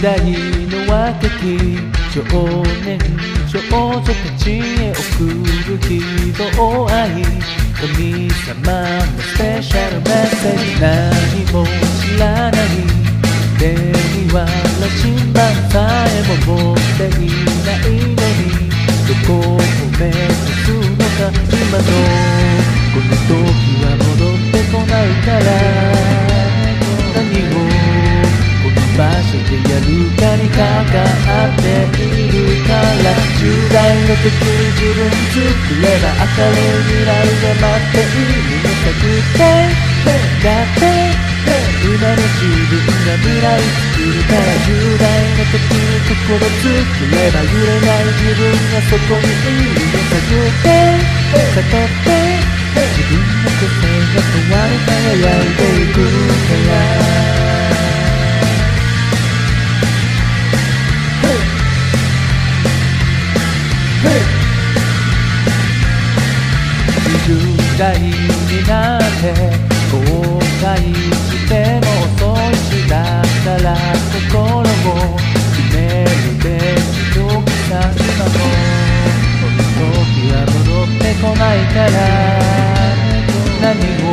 代の若き少年少女たちへ送る希望愛神様のスペシャルメッセージ。何も知らない。手には羅針盤さえも持っていないのにどこを目指すのか今のこの時は戻ってこないから。やるかにかかっているから10代の時自分作れば明るい未来が待っているのさくてだって今の自分が未来作るから10代の時に心作れば揺れない自分がそこにいるの探って悟って自分の個性が変わり輝いていくから20代になって後悔しても遅いしだったら心を決めるべき時さ今もこの時は戻ってこないから何を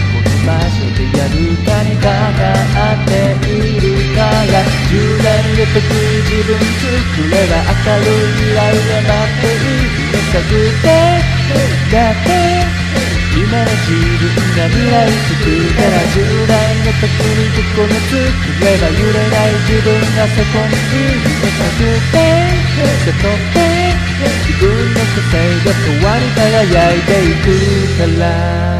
この場所でやるかにかかっているから10代の時自分作れば明るい未来が待っている。の探って分が未来作るから10代の時にここに作れば揺れない自分がそこにいるの探って悟って自分の個性が変わり輝いていくから。